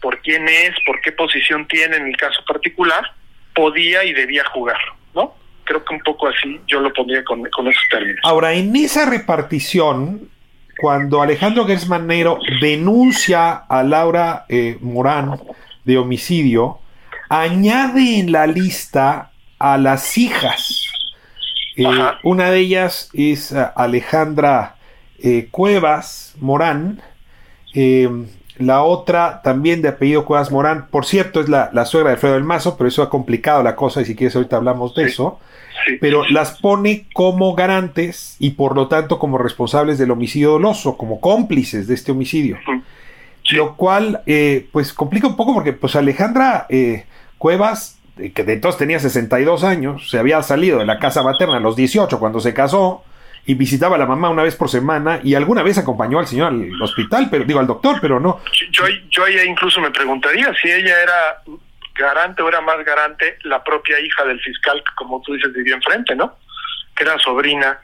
por quién es, por qué posición tiene en el caso particular, podía y debía jugar, ¿no? Creo que un poco así yo lo pondría con, con esos términos. Ahora, en esa repartición, cuando Alejandro Gersmanero denuncia a Laura eh, Morán de homicidio, añade en la lista a las hijas. Eh, una de ellas es eh, Alejandra Cuevas Morán. La otra también de apellido Cuevas Morán. Por cierto, es la, suegra de Alfredo del Mazo, pero eso ha complicado la cosa y si quieres ahorita hablamos de eso. Pero las pone como garantes y por lo tanto como responsables del homicidio doloso, como cómplices de este homicidio. Lo cual, eh, pues complica un poco porque pues Alejandra eh, Cuevas, eh, que de entonces tenía 62 años, se había salido de la casa materna a los 18 cuando se casó y visitaba a la mamá una vez por semana y alguna vez acompañó al señor al hospital, pero digo al doctor, pero no. Yo, yo ella incluso me preguntaría si ella era garante o era más garante la propia hija del fiscal que como tú dices vivía enfrente, ¿no? Que era sobrina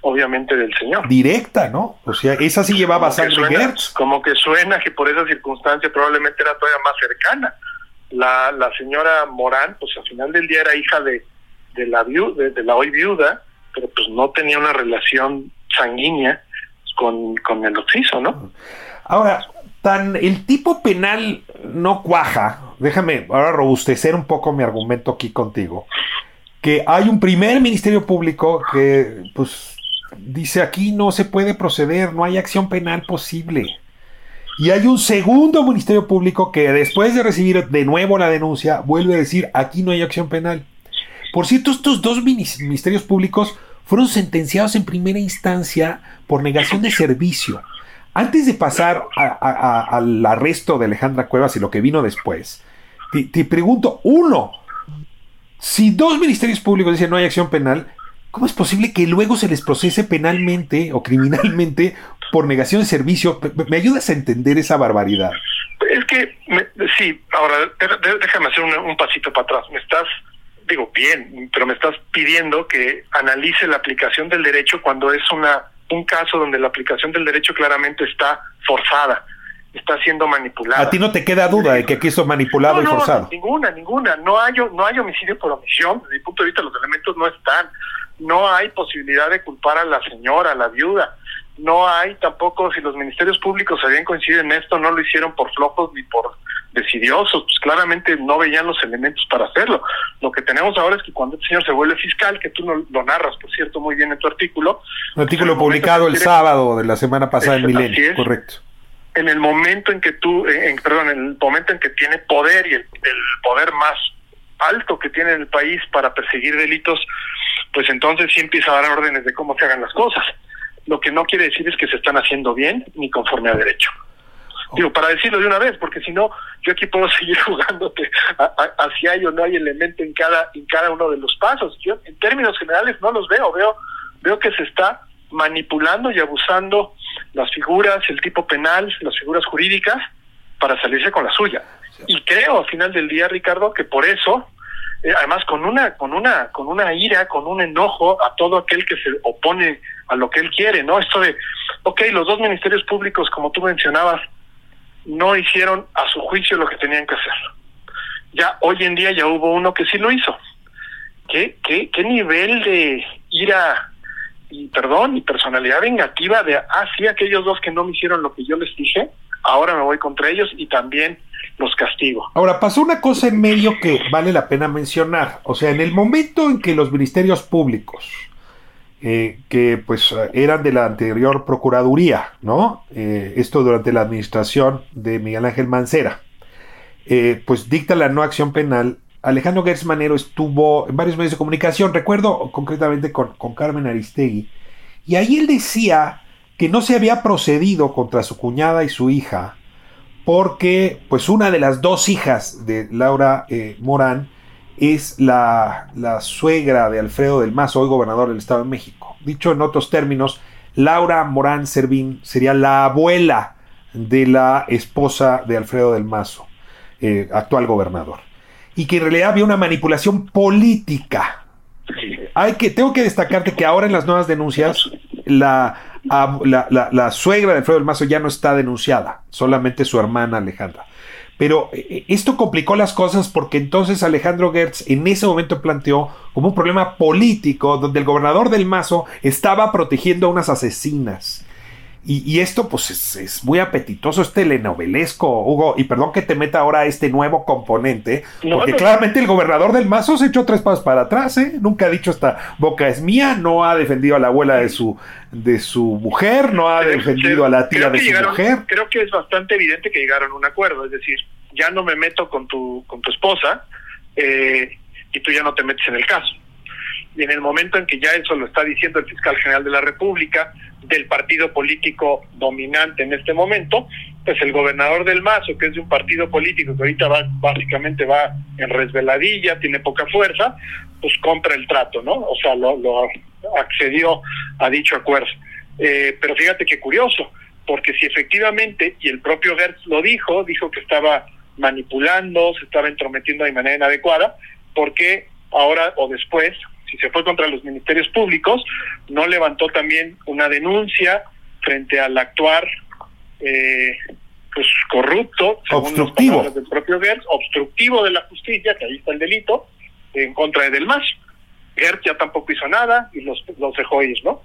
obviamente del señor. Directa, ¿no? O sea, esa sí llevaba sangre suena, Como que suena que por esa circunstancia probablemente era todavía más cercana. La, la señora Morán, pues al final del día era hija de, de la de, de, la hoy viuda, pero pues no tenía una relación sanguínea con, con el occiso, ¿no? Ahora, tan el tipo penal no cuaja, déjame ahora robustecer un poco mi argumento aquí contigo, que hay un primer ministerio público que pues dice aquí no se puede proceder, no hay acción penal posible. Y hay un segundo ministerio público que después de recibir de nuevo la denuncia vuelve a decir aquí no hay acción penal. Por cierto, estos dos ministerios públicos fueron sentenciados en primera instancia por negación de servicio. Antes de pasar al arresto de Alejandra Cuevas y lo que vino después, te, pregunto, uno, si dos ministerios públicos dicen no hay acción penal, ¿cómo es posible que luego se les procese penalmente o criminalmente por negación de servicio? ¿Me, ayudas a entender esa barbaridad? Es que, sí, ahora déjame hacer un pasito para atrás. Me estás digo bien, pero me estás pidiendo que analice la aplicación del derecho cuando es una un caso donde la aplicación del derecho claramente está forzada, está siendo manipulada. A ti no te queda duda de que aquí es manipulado y forzado. ninguna, ninguna. No hay, no hay homicidio por omisión. Desde mi punto de vista, los elementos no están. No hay posibilidad de culpar a la señora, a la viuda. No hay tampoco, si los ministerios públicos habían coincidido en esto, no lo hicieron por flojos ni por decidiosos, pues claramente no veían los elementos para hacerlo. Lo que tenemos ahora es que cuando este señor se vuelve fiscal, que tú no, lo narras, por cierto, muy bien en tu artículo. Un artículo publicado el sábado de la semana pasada en Milenio, correcto. En el momento en que tú, en, perdón, en el momento en que tiene poder y el, el poder más alto que tiene el país para perseguir delitos, pues entonces sí empieza a dar órdenes de cómo se hagan las cosas. Lo que no quiere decir es que se están haciendo bien ni conforme a derecho. Digo, para decirlo de una vez, porque si no, yo aquí puedo seguir jugándote hacia hay o no hay elemento en cada, en cada uno de los pasos. Yo, en términos generales, no los veo. Veo, veo que se está manipulando y abusando las figuras, el tipo penal, las figuras jurídicas, para salirse con la suya. Y creo, al final del día, Ricardo, que por eso eh, además con una con una con una ira con un enojo a todo aquel que se opone a lo que él quiere no esto de ok los dos ministerios públicos como tú mencionabas no hicieron a su juicio lo que tenían que hacer. Ya hoy en día ya hubo uno que sí lo hizo. Qué qué qué nivel de ira y perdón y personalidad vengativa de ah sí aquellos dos que no me hicieron lo que yo les dije ahora me voy contra ellos y también los castigo. Ahora, pasó una cosa en medio que vale la pena mencionar. O sea, en el momento en que los ministerios públicos, eh, que pues eran de la anterior Procuraduría, ¿no? Eh, esto durante la administración de Miguel Ángel Mancera, eh, pues dicta la no acción penal. Alejandro Gertz Manero estuvo en varios medios de comunicación, recuerdo concretamente con, con Carmen Aristegui, y ahí él decía que no se había procedido contra su cuñada y su hija, porque pues una de las dos hijas de Laura eh, Morán es la, la, suegra de Alfredo del Mazo, hoy gobernador del Estado de México. Dicho en otros términos, Laura Morán Servín sería la abuela de la esposa de Alfredo del Mazo, eh, actual gobernador. Y que en realidad había una manipulación política. Hay que, tengo que destacarte que ahora en las nuevas denuncias la la, suegra de Alfredo del Mazo ya no está denunciada, solamente su hermana Alejandra. Pero eh, eh, esto complicó las cosas porque entonces Alejandro Gertz en ese momento planteó como un problema político donde el gobernador del Mazo estaba protegiendo a unas asesinas y, esto, pues, es, muy apetitoso, es telenovelesco, Hugo. Y perdón que te meta ahora este nuevo componente, porque claramente el gobernador del Mazo se echó tres pasos para atrás, ¿eh? Nunca ha dicho esta boca es mía, no ha defendido a la abuela de su, de su mujer, no ha defendido a la tía de su mujer. Creo que es bastante evidente que llegaron a un acuerdo, es decir, ya no me meto con tu, con tu esposa eh, y tú ya no te metes en el caso. Y en el momento en que ya eso lo está diciendo el fiscal general de la República, del partido político dominante en este momento, pues el gobernador del Mazo, que es de un partido político que ahorita va, básicamente va en resveladilla, tiene poca fuerza, pues compra el trato, ¿no? O sea, lo, accedió a dicho acuerdo. Eh, pero fíjate qué curioso, porque si efectivamente, y el propio Gertz lo dijo, dijo que estaba manipulando, se estaba entrometiendo de manera inadecuada, porque ahora o después si se fue contra los ministerios públicos, no levantó también una denuncia frente al actuar eh, pues corrupto, obstructivo del propio Gertz, obstructivo de la justicia, que ahí está el delito, en contra de Del Mas. Gertz ya tampoco hizo nada y los, los dejó ir, ¿no?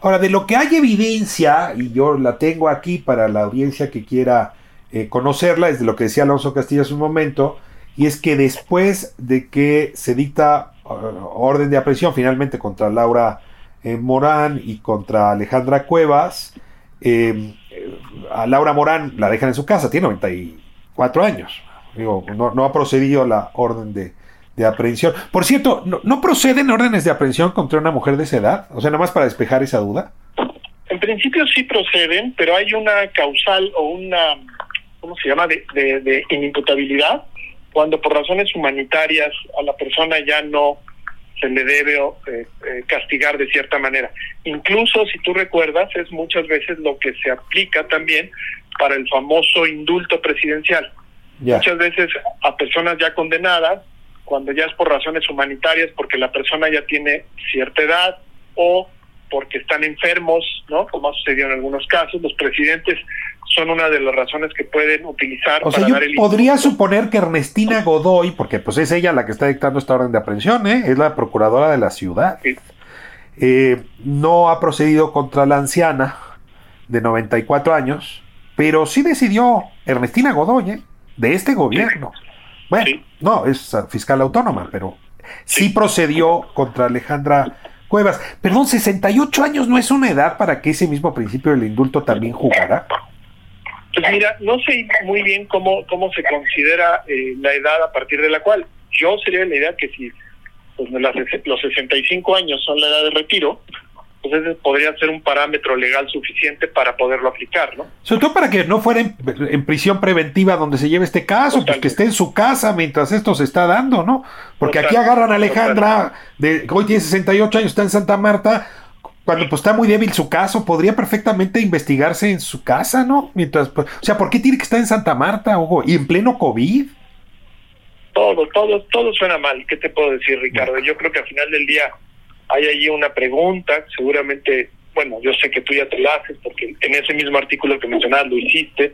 Ahora, de lo que hay evidencia, y yo la tengo aquí para la audiencia que quiera eh, conocerla, es de lo que decía Alonso Castillo hace un momento, y es que después de que se dicta orden de aprehensión finalmente contra Laura eh, Morán y contra Alejandra Cuevas. Em, a Laura Morán la dejan en su casa, tiene 94 años. Digo, no, ha procedido la orden de, aprehensión. Por cierto, ¿no, proceden órdenes de aprehensión contra una mujer de esa edad? O sea, nada más para despejar esa duda. En principio sí proceden, pero hay una causal o una, ¿cómo se llama?, de, de inimputabilidad cuando por razones humanitarias a la persona ya no se le debe eh, eh, castigar de cierta manera. Incluso, si tú recuerdas, es muchas veces lo que se aplica también para el famoso indulto presidencial. Muchas veces a personas ya condenadas, cuando ya es por razones humanitarias, porque la persona ya tiene cierta edad o porque están enfermos, ¿no? Como ha sucedido en algunos casos, los presidentes son una de las razones que pueden utilizar o para sea, yo Podría suponer que Ernestina Godoy, porque pues es ella la que está dictando esta orden de aprehensión, ¿eh? es la procuradora de la ciudad, eh, no ha procedido contra la anciana de 94 años, pero sí decidió Ernestina Godoy, ¿eh? de este gobierno. Bueno, no, es fiscal autónoma, pero sí procedió contra Alejandra Cuevas. Perdón, 68 años no es una edad para que ese mismo principio del indulto también jugara. Pues mira, no sé muy bien cómo, cómo se considera eh, la edad a partir de la cual. Yo sería la idea que si pues, los 65 años son la edad de retiro, pues ese podría ser un parámetro legal suficiente para poderlo aplicar, ¿no? Sobre todo para que no fuera en, prisión preventiva donde se lleve este caso, pues que esté en su casa mientras esto se está dando, ¿no? Porque aquí agarran a Alejandra, de, hoy tiene 68 años, está en Santa Marta, cuando pues está muy débil su caso, podría perfectamente investigarse en su casa, ¿no? Mientras, pues, o sea, ¿por qué tiene que estar en Santa Marta, Hugo? Y en pleno COVID. Todo, todo, todo suena mal. ¿Qué te puedo decir, Ricardo? Yo creo que al final del día hay allí una pregunta, seguramente, bueno, yo sé que tú ya te la haces, porque en ese mismo artículo que mencionabas lo hiciste.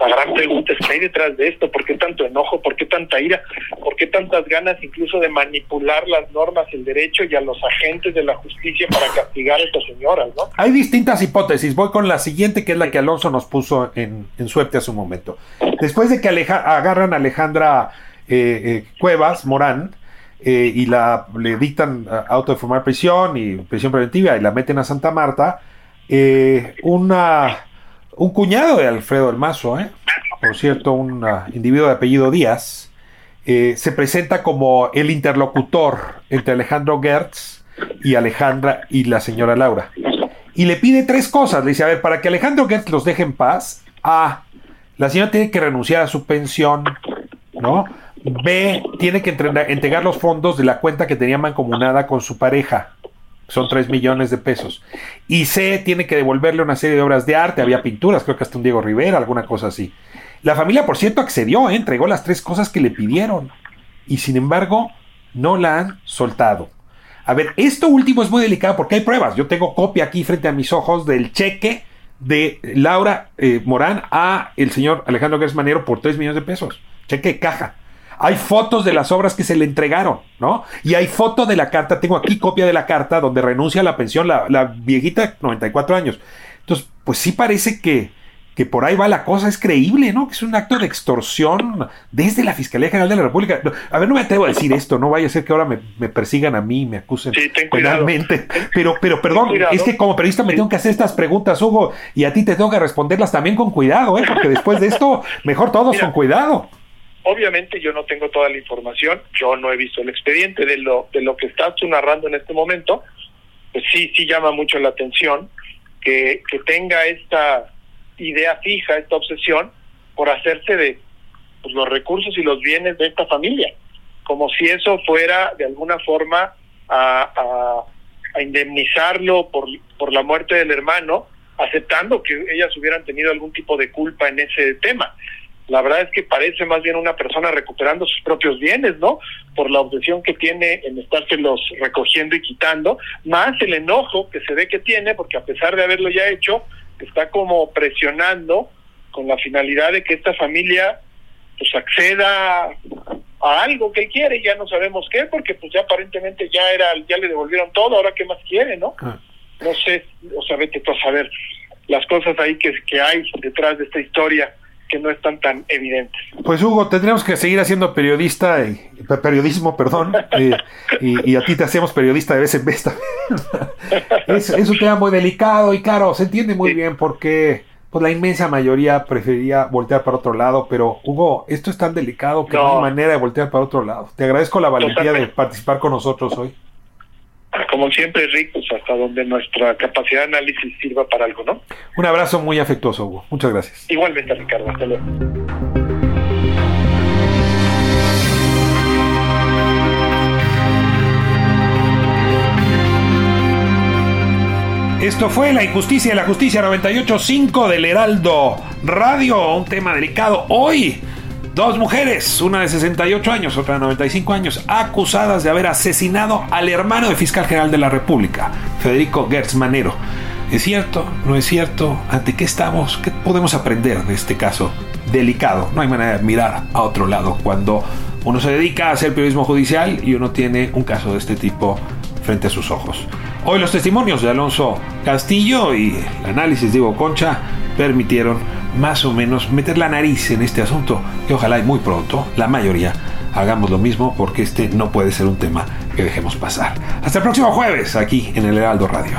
La gran pregunta es qué hay detrás de esto, por qué tanto enojo, por qué tanta ira, por qué tantas ganas incluso de manipular las normas, el derecho y a los agentes de la justicia para castigar a estas señoras, ¿no? Hay distintas hipótesis. Voy con la siguiente, que es la que Alonso nos puso en, suerte hace un momento. Después de que agarran a Alejandra eh, eh, Cuevas Morán, eh, y la le dictan auto de formar prisión y prisión preventiva y la meten a Santa Marta, eh, una, un cuñado de Alfredo del Mazo, eh, por cierto, un individuo de apellido Díaz, se presenta como el interlocutor entre Alejandro Gertz y Alejandra y la señora Laura. Y le pide tres cosas. Le dice, a ver, para que Alejandro Gertz los deje en paz, A, la señora tiene que renunciar a su pensión, ¿no? B, tiene que entregar los fondos de la cuenta que tenía mancomunada con su pareja. Son 3 millones de pesos. Y C, tiene que devolverle una serie de obras de arte. Había pinturas, creo que hasta un Diego Rivera, alguna cosa así. La familia, por cierto, accedió, ¿eh? entregó las tres cosas que le pidieron. Y sin embargo, no la han soltado. A ver, esto último es muy delicado porque hay pruebas. Yo tengo copia aquí frente a mis ojos del cheque de Laura eh, Morán a el señor Alejandro Gersmanero por 3 millones de pesos. Cheque caja. Hay fotos de las obras que se le entregaron, ¿no? Y hay foto de la carta, tengo aquí copia de la carta donde renuncia a la pensión la, la viejita, 94 años. Entonces, pues sí parece que, que por ahí va la cosa, es creíble, ¿no? Que es un acto de extorsión desde la Fiscalía General de la República. A ver, no me atrevo a decir esto, no vaya a ser que ahora me, persigan a mí, me acusen sí, penalmente. Pero, pero perdón, es que como periodista me tengo que hacer estas preguntas, Hugo, y a ti te tengo que responderlas también con cuidado, ¿eh? Porque después de esto, mejor todos con cuidado. Obviamente yo no tengo toda la información, yo no he visto el expediente de lo de lo que estás tú narrando en este momento, pues sí, sí llama mucho la atención que, que tenga esta idea fija, esta obsesión por hacerse de pues, los recursos y los bienes de esta familia, como si eso fuera de alguna forma a, a, a indemnizarlo por, por la muerte del hermano, aceptando que ellas hubieran tenido algún tipo de culpa en ese tema la verdad es que parece más bien una persona recuperando sus propios bienes, ¿no? Por la obsesión que tiene en estárselos recogiendo y quitando, más el enojo que se ve que tiene, porque a pesar de haberlo ya hecho, está como presionando con la finalidad de que esta familia pues acceda a algo que quiere, ya no sabemos qué, porque pues ya aparentemente ya era, ya le devolvieron todo, ahora qué más quiere, ¿no? Ah. No sé, o sea, vete tú a saber las cosas ahí que, que hay detrás de esta historia que no están tan evidentes. Pues Hugo, tendremos que seguir haciendo periodista y, periodismo, perdón, eh, y, a ti te hacemos periodista de vez en vez es, es, un tema muy delicado y claro, se entiende muy bien porque pues la inmensa mayoría preferiría voltear para otro lado, pero Hugo, esto es tan delicado que no hay manera de voltear para otro lado. Te agradezco la valentía de participar con nosotros hoy como siempre, Rick, pues hasta donde nuestra capacidad de análisis sirva para algo, ¿no? Un abrazo muy afectuoso, Hugo. Muchas gracias. Igualmente, Ricardo. Hasta luego. Esto fue La Injusticia y la Justicia 98.5 del Heraldo Radio, un tema delicado. Hoy Dos mujeres, una de 68 años, otra de 95 años, acusadas de haber asesinado al hermano del fiscal general de la República, Federico Gertz Manero. ¿Es cierto? ¿No es cierto? ¿Ante qué estamos? ¿Qué podemos aprender de este caso delicado? No hay manera de mirar a otro lado cuando uno se dedica a hacer periodismo judicial y uno tiene un caso de este tipo frente a sus ojos. Hoy los testimonios de Alonso Castillo y el análisis de Ivo Concha permitieron más o menos meter la nariz en este asunto y ojalá y muy pronto la mayoría hagamos lo mismo porque este no puede ser un tema que dejemos pasar. Hasta el próximo jueves aquí en el Heraldo Radio.